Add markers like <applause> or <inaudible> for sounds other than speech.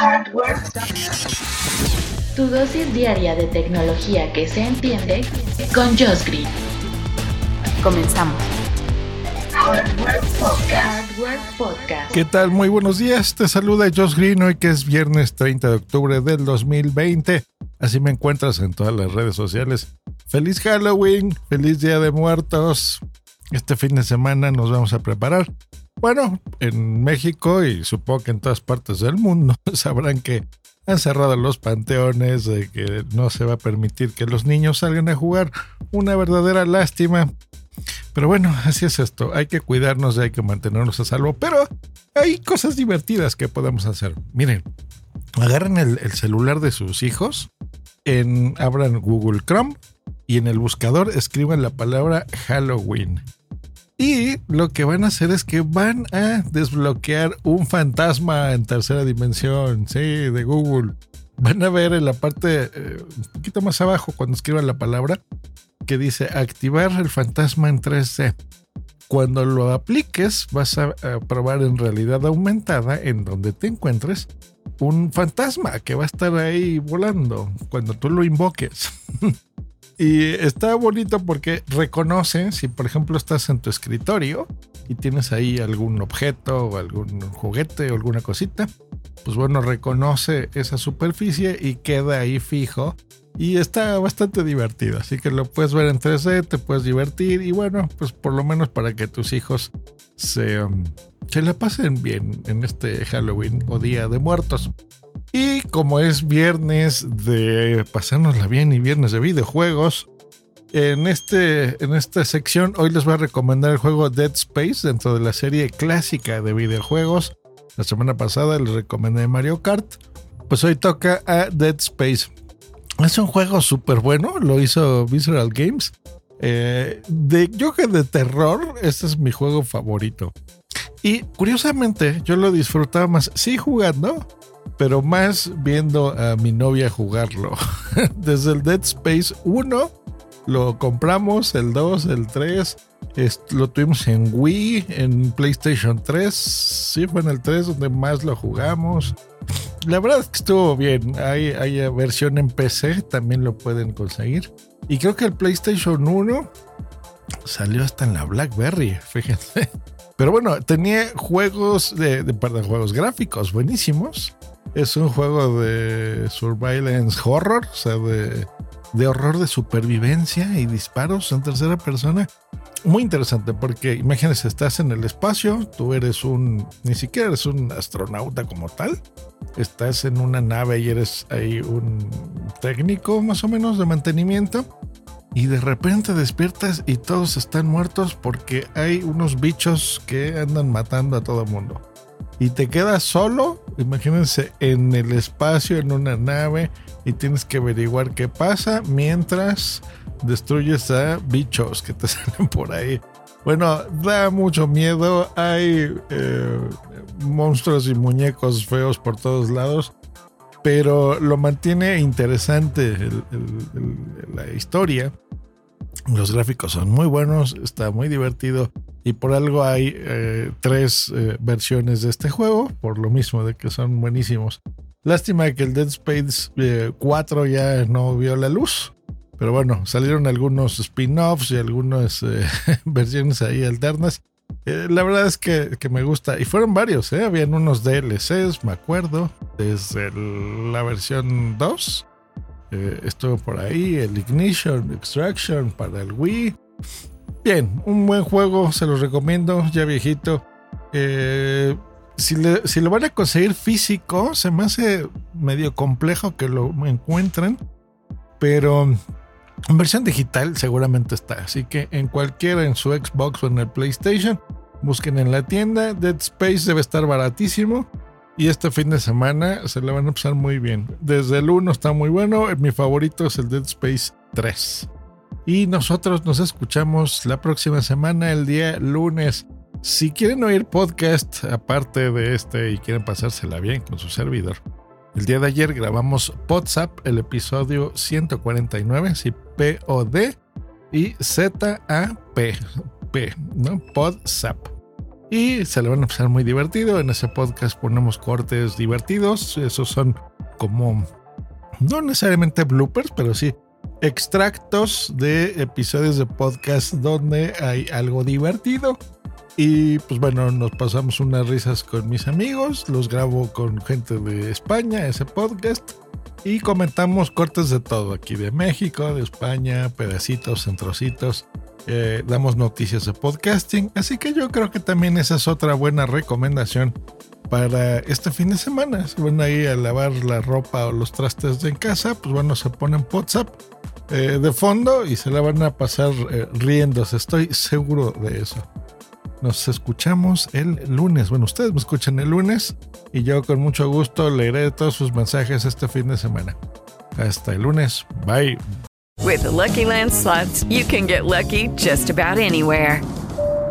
Hardware. Tu dosis diaria de tecnología que se entiende con Josh Green. Comenzamos. Hardware Podcast. Hardware Podcast. ¿Qué tal? Muy buenos días. Te saluda Josh Green hoy que es viernes 30 de octubre del 2020. Así me encuentras en todas las redes sociales. Feliz Halloween, feliz Día de Muertos. Este fin de semana nos vamos a preparar. Bueno, en México y supongo que en todas partes del mundo <laughs> sabrán que han cerrado los panteones, que no se va a permitir que los niños salgan a jugar. Una verdadera lástima. Pero bueno, así es esto. Hay que cuidarnos y hay que mantenernos a salvo. Pero hay cosas divertidas que podemos hacer. Miren, agarren el, el celular de sus hijos, en, abran Google Chrome y en el buscador escriban la palabra Halloween. Y lo que van a hacer es que van a desbloquear un fantasma en tercera dimensión, sí, de Google. Van a ver en la parte eh, un poquito más abajo cuando escriban la palabra que dice activar el fantasma en 3D. Cuando lo apliques vas a, a probar en realidad aumentada en donde te encuentres un fantasma que va a estar ahí volando cuando tú lo invoques. <laughs> Y está bonito porque reconoce si, por ejemplo, estás en tu escritorio y tienes ahí algún objeto o algún juguete o alguna cosita, pues bueno, reconoce esa superficie y queda ahí fijo. Y está bastante divertido, así que lo puedes ver en 3D, te puedes divertir y bueno, pues por lo menos para que tus hijos se, um, se la pasen bien en este Halloween o Día de Muertos. Y como es viernes de pasárnosla bien y viernes de videojuegos, en, este, en esta sección hoy les voy a recomendar el juego Dead Space dentro de la serie clásica de videojuegos. La semana pasada les recomendé Mario Kart. Pues hoy toca a Dead Space. Es un juego súper bueno, lo hizo Visceral Games. Eh, de, yo que de terror, este es mi juego favorito. Y curiosamente, yo lo disfrutaba más, sí jugando, pero más viendo a mi novia jugarlo. <laughs> Desde el Dead Space 1 lo compramos, el 2, el 3, lo tuvimos en Wii, en PlayStation 3, sí fue en el 3 donde más lo jugamos. La verdad es que estuvo bien, hay, hay versión en PC, también lo pueden conseguir. Y creo que el PlayStation 1 salió hasta en la BlackBerry, fíjense. Pero bueno, tenía juegos de, de juegos gráficos buenísimos. Es un juego de surveillance horror, o sea, de, de horror de supervivencia y disparos en tercera persona. Muy interesante porque imagínense, estás en el espacio, tú eres un, ni siquiera eres un astronauta como tal, estás en una nave y eres ahí un técnico más o menos de mantenimiento y de repente despiertas y todos están muertos porque hay unos bichos que andan matando a todo el mundo. Y te quedas solo, imagínense, en el espacio, en una nave, y tienes que averiguar qué pasa mientras destruyes a bichos que te <laughs> salen por ahí. Bueno, da mucho miedo, hay eh, monstruos y muñecos feos por todos lados, pero lo mantiene interesante la historia. Los gráficos son muy buenos, está muy divertido y por algo hay eh, tres eh, versiones de este juego, por lo mismo de que son buenísimos. Lástima que el Dead Space 4 eh, ya no vio la luz. Pero bueno, salieron algunos spin-offs y algunas eh, <laughs> versiones ahí alternas. La verdad es que, que, me gusta. Y fueron varios. Habían unos DLCs, me acuerdo. Desde la versión 2. estuvo por ahí. El Ignition, Extraction para el Wii. Bien, un buen juego, se los recomiendo. Ya viejito. Eh, si, lo van a conseguir físico, se me hace medio complejo que lo encuentren, pero en versión digital seguramente está. Así que en cualquiera, en su Xbox o en el PlayStation, busquen en la tienda. Dead Space debe estar baratísimo. Y este fin de semana se le van a pasar muy bien. Desde el 1 está muy bueno. Mi favorito es el Dead Space 3. Y nosotros nos escuchamos la próxima semana, el día lunes. Si quieren oír podcast aparte de este y quieren pasársela bien con su servidor, el día de ayer grabamos WhatsApp, el episodio 149, sí, P-O-D y Z-A-P, P, ¿no? WhatsApp. Y se le van a pasar muy divertido. En ese podcast ponemos cortes divertidos. Esos son como, no necesariamente bloopers, pero sí extractos de episodios de podcast donde hay algo divertido. Y pues bueno, nos pasamos unas risas con mis amigos, los grabo con gente de España, ese podcast, y comentamos cortes de todo, aquí de México, de España, pedacitos, centrocitos, eh, damos noticias de podcasting, así que yo creo que también esa es otra buena recomendación para este fin de semana. Si van ahí a lavar la ropa o los trastes en casa, pues bueno, se ponen WhatsApp eh, de fondo y se la van a pasar eh, riéndose, estoy seguro de eso. Nos escuchamos el lunes. Bueno, ustedes me escuchan el lunes y yo con mucho gusto leeré todos sus mensajes este fin de semana. Hasta el lunes. Bye. With the Lucky Land slots, you can get lucky just about anywhere.